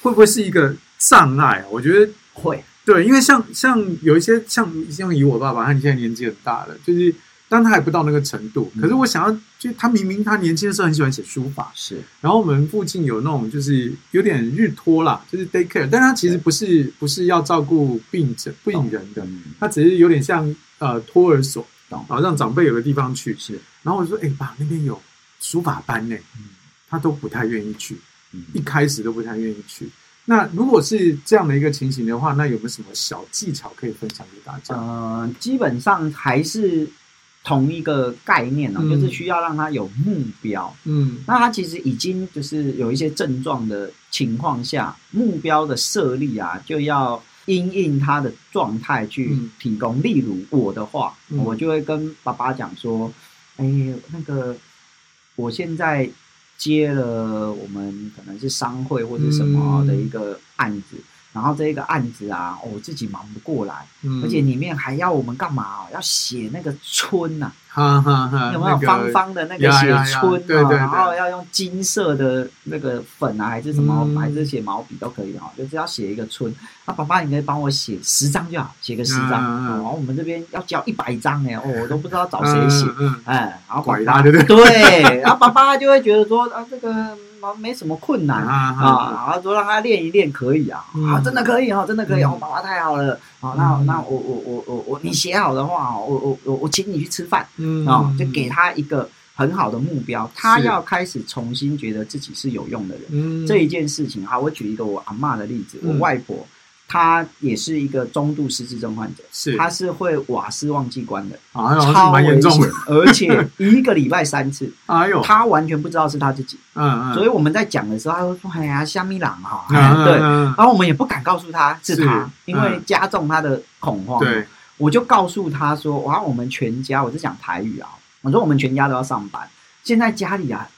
会不会是一个障碍？我觉得会，对，因为像像有一些像像以我爸爸，他现在年纪很大了，就是。但他还不到那个程度，可是我想要，就他明明他年轻的时候很喜欢写书法，是。然后我们附近有那种就是有点日托啦，就是 day care，但他其实不是不是要照顾病者病人的，他只是有点像呃托儿所，好让长辈有个地方去。是。然后我说，哎爸，那边有书法班呢，他都不太愿意去，一开始都不太愿意去。那如果是这样的一个情形的话，那有没有什么小技巧可以分享给大家？呃，基本上还是。同一个概念呢、哦，嗯、就是需要让他有目标。嗯，那他其实已经就是有一些症状的情况下，目标的设立啊，就要因应他的状态去提供。嗯、例如我的话，嗯、我就会跟爸爸讲说：“哎，那个我现在接了我们可能是商会或者什么的一个案子。嗯”然后这一个案子啊，我自己忙不过来，而且里面还要我们干嘛？哦要写那个春呐，哈哈有没有方方的那个写春啊？然后要用金色的那个粉啊，还是什么，还是写毛笔都可以啊，就是要写一个春。那爸爸，你可以帮我写十张就好，写个十张。然后我们这边要交一百张哎，哦，我都不知道找谁写，哎，然后爸爸对，然后爸爸就会觉得说啊，这个。没什么困难啊啊，然后说让他练一练可以啊，啊，真的可以哈，真的可以哦，爸爸太好了，好，那那我我我我我你写好的话，我我我我请你去吃饭，啊，就给他一个很好的目标，他要开始重新觉得自己是有用的人，这一件事情，哈，我举一个我阿嬷的例子，我外婆。他也是一个中度失智症患者，是，他是会瓦斯忘记关的，啊，超危险，而且一个礼拜三次，哎呦，他完全不知道是他自己，嗯嗯，所以我们在讲的时候，他会说，哎呀，虾米郎哈，对，然后我们也不敢告诉他是他，因为加重他的恐慌，对，我就告诉他说，哇，我们全家，我是讲台语啊，我说我们全家都要上班，现在家里啊。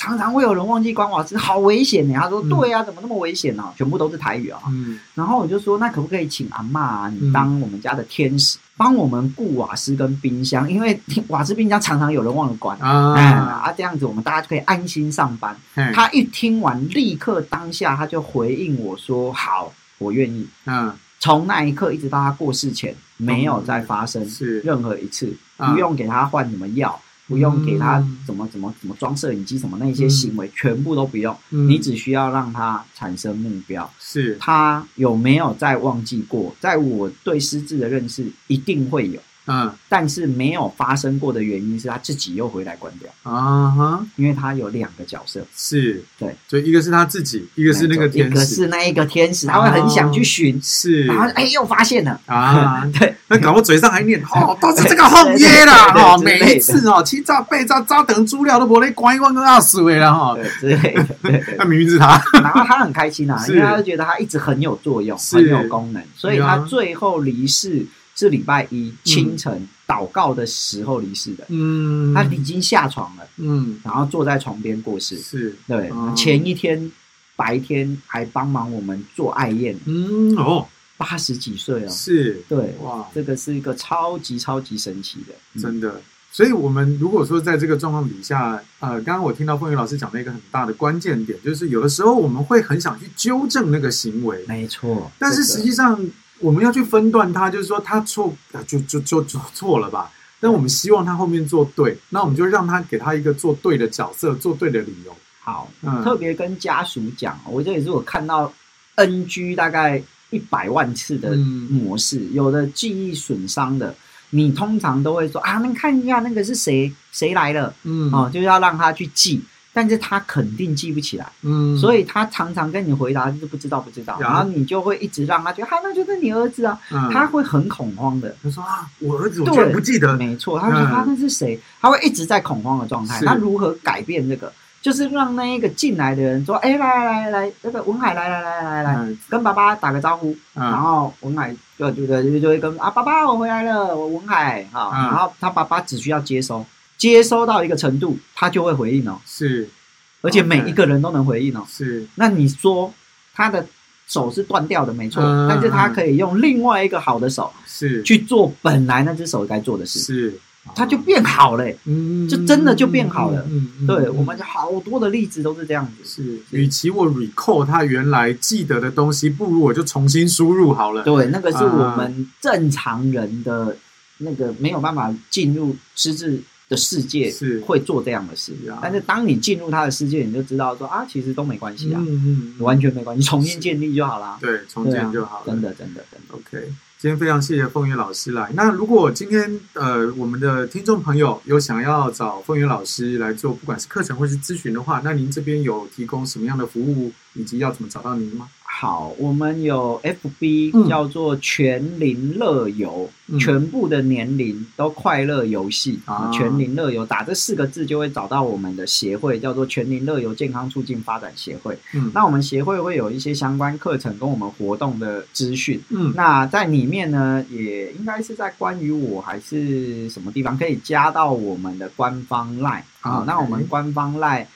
常常会有人忘记关瓦斯，好危险呢。他说：“对呀、啊，怎么那么危险呢、啊？全部都是台语啊。嗯”然后我就说：“那可不可以请阿嬷、啊、你当我们家的天使，嗯、帮我们顾瓦斯跟冰箱？因为瓦斯、冰箱常常有人忘了关啊。哎、啊，这样子我们大家就可以安心上班。嘿”他一听完，立刻当下他就回应我说：“好，我愿意。”嗯，从那一刻一直到他过世前，没有再发生任何一次，嗯、不用给他换什么药。不用给他怎么怎么怎么装摄影机什么那些行为，全部都不用。你只需要让他产生目标。是他有没有再忘记过？在我对失智的认识，一定会有。嗯，但是没有发生过的原因是他自己又回来关掉。啊哈，因为他有两个角色，是。对，所以一个是他自己，一个是那个天使，一个是那一个天使，他会很想去寻，是，然后哎又发现了。啊，对，那搞我嘴上还念 哦，都是这个后耶啦，哦，每一次哦，七兆八兆兆等资料都不会关一关个二十位了哈，对，之类的，对，那明明是他，然后他很开心啊，因为他就觉得他一直很有作用，很有功能，所以他最后离世。是礼拜一清晨祷告的时候离世的。嗯，他已经下床了。嗯，然后坐在床边过世。是，对。前一天白天还帮忙我们做爱宴。嗯哦，八十几岁了。是，对。哇，这个是一个超级超级神奇的，真的。所以，我们如果说在这个状况底下，呃，刚刚我听到凤云老师讲的一个很大的关键点，就是有的时候我们会很想去纠正那个行为。没错。但是实际上。我们要去分段他，就是说他错，就就就就错了吧。但我们希望他后面做对，那我们就让他给他一个做对的角色，做对的理由。好，嗯、特别跟家属讲，我这也是我看到 NG 大概一百万次的模式，嗯、有的记忆损伤的，你通常都会说啊，你看一下那个是谁谁来了，嗯，哦，就是要让他去记。但是他肯定记不起来，嗯，所以他常常跟你回答就是不知道不知道，然后你就会一直让他觉得，哈，那就是你儿子啊，他会很恐慌的。他说啊，我儿子我居然不记得，没错，他说他那是谁？他会一直在恐慌的状态。他如何改变这个？就是让那一个进来的人说，哎，来来来来，那个文海来来来来来，跟爸爸打个招呼，然后文海就就就就会跟啊，爸爸我回来了，我文海。哈，然后他爸爸只需要接收。接收到一个程度，他就会回应哦。是，而且每一个人都能回应哦。是，那你说他的手是断掉的，没错，但是他可以用另外一个好的手，是去做本来那只手该做的事，是，他就变好了，嗯，就真的就变好了。嗯嗯，对，我们好多的例子都是这样子。是，与其我 recall 他原来记得的东西，不如我就重新输入好了。对，那个是我们正常人的那个没有办法进入失智的世界是会做这样的事，是啊，但是当你进入他的世界，你就知道说啊，其实都没关系啊，嗯嗯，完全没关系，重新建立就好了，对，重建就好了，真的，真的，真的，OK。今天非常谢谢凤云老师来。那如果今天呃我们的听众朋友有想要找凤云老师来做，不管是课程或是咨询的话，那您这边有提供什么样的服务，以及要怎么找到您吗？好，我们有 FB 叫做全龄乐游，嗯、全部的年龄都快乐游戏啊，全龄乐游打这四个字就会找到我们的协会，叫做全龄乐游健康促进发展协会。嗯，那我们协会会有一些相关课程跟我们活动的资讯。嗯，那在里面呢，也应该是在关于我还是什么地方可以加到我们的官方 LINE 啊，那我们官方 LINE。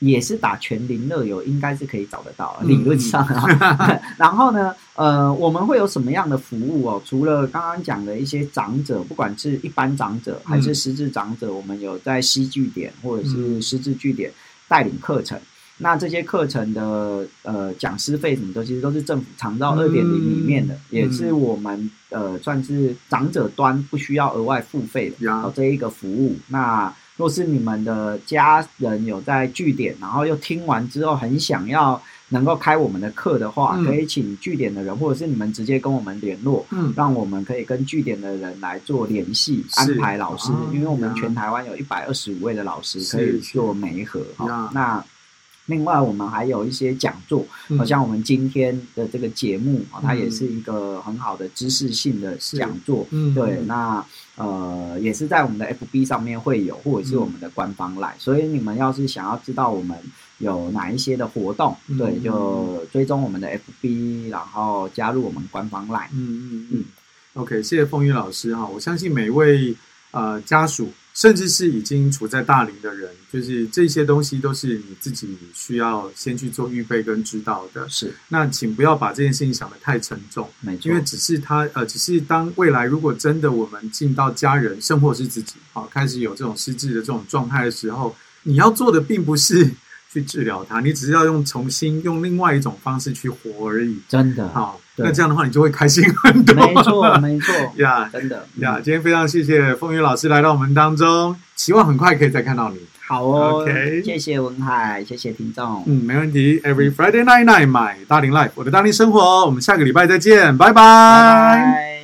也是打全龄乐游，应该是可以找得到，理论上啊。然后呢，呃，我们会有什么样的服务哦？除了刚刚讲的一些长者，不管是一般长者还是失智长者，我们有在西据点或者是失智据点带领课程。那这些课程的呃讲师费什么的，其实都是政府长照二点零里面的，也是我们呃算是长者端不需要额外付费的这一个服务。那若是你们的家人有在据点，然后又听完之后很想要能够开我们的课的话，嗯、可以请据点的人，或者是你们直接跟我们联络，嗯，让我们可以跟据点的人来做联系，安排老师，啊、因为我们全台湾有一百二十五位的老师可以做媒合。哈。那另外我们还有一些讲座，好像我们今天的这个节目啊，它也是一个很好的知识性的讲座，嗯，对，那。呃，也是在我们的 FB 上面会有，或者是我们的官方 LINE，所以你们要是想要知道我们有哪一些的活动，嗯、对，就追踪我们的 FB，然后加入我们官方 LINE。嗯嗯嗯。嗯 OK，谢谢凤玉老师哈，我相信每一位呃家属。甚至是已经处在大龄的人，就是这些东西都是你自己需要先去做预备跟知道的。是，那请不要把这件事情想得太沉重，没错，因为只是他呃，只是当未来如果真的我们进到家人，甚或是自己，好开始有这种失智的这种状态的时候，你要做的并不是。去治疗它，你只是要用重新用另外一种方式去活而已。真的，好，那这样的话你就会开心很多。没错，没错呀，真的呀。今天非常谢谢风雨老师来到我们当中，希望很快可以再看到你。好哦，OK，谢谢文海，谢谢听众。嗯，没问题。Every Friday night night，my 大龄 life，我的大龄生活。我们下个礼拜再见，拜拜。